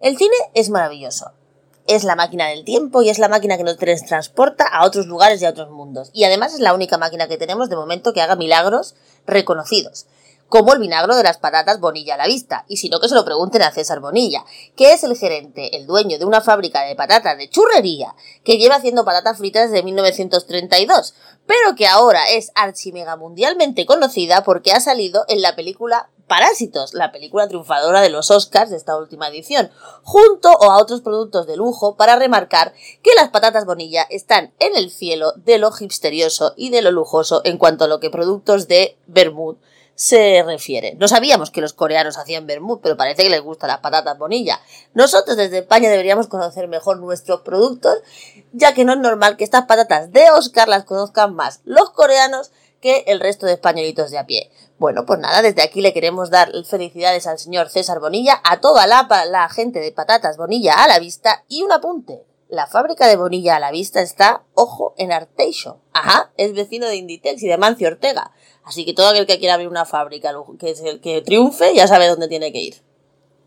El cine es maravilloso. Es la máquina del tiempo y es la máquina que nos transporta a otros lugares y a otros mundos. Y además es la única máquina que tenemos de momento que haga milagros reconocidos como el vinagro de las patatas Bonilla a la vista, y si no que se lo pregunten a César Bonilla, que es el gerente, el dueño de una fábrica de patatas de churrería, que lleva haciendo patatas fritas desde 1932, pero que ahora es archimega mundialmente conocida porque ha salido en la película Parásitos, la película triunfadora de los Oscars de esta última edición, junto a otros productos de lujo para remarcar que las patatas Bonilla están en el cielo de lo hipsterioso y de lo lujoso en cuanto a lo que productos de Bermud se refiere. No sabíamos que los coreanos hacían vermut, pero parece que les gustan las patatas bonilla. Nosotros desde España deberíamos conocer mejor nuestros productos, ya que no es normal que estas patatas de Oscar las conozcan más los coreanos que el resto de españolitos de a pie. Bueno, pues nada, desde aquí le queremos dar felicidades al señor César Bonilla, a toda la, la gente de patatas Bonilla a la vista y un apunte. La fábrica de Bonilla a la vista está, ojo, en Arteixo. Ajá, es vecino de Inditex y de Mancio Ortega. Así que todo aquel que quiera abrir una fábrica que, es el que triunfe ya sabe dónde tiene que ir.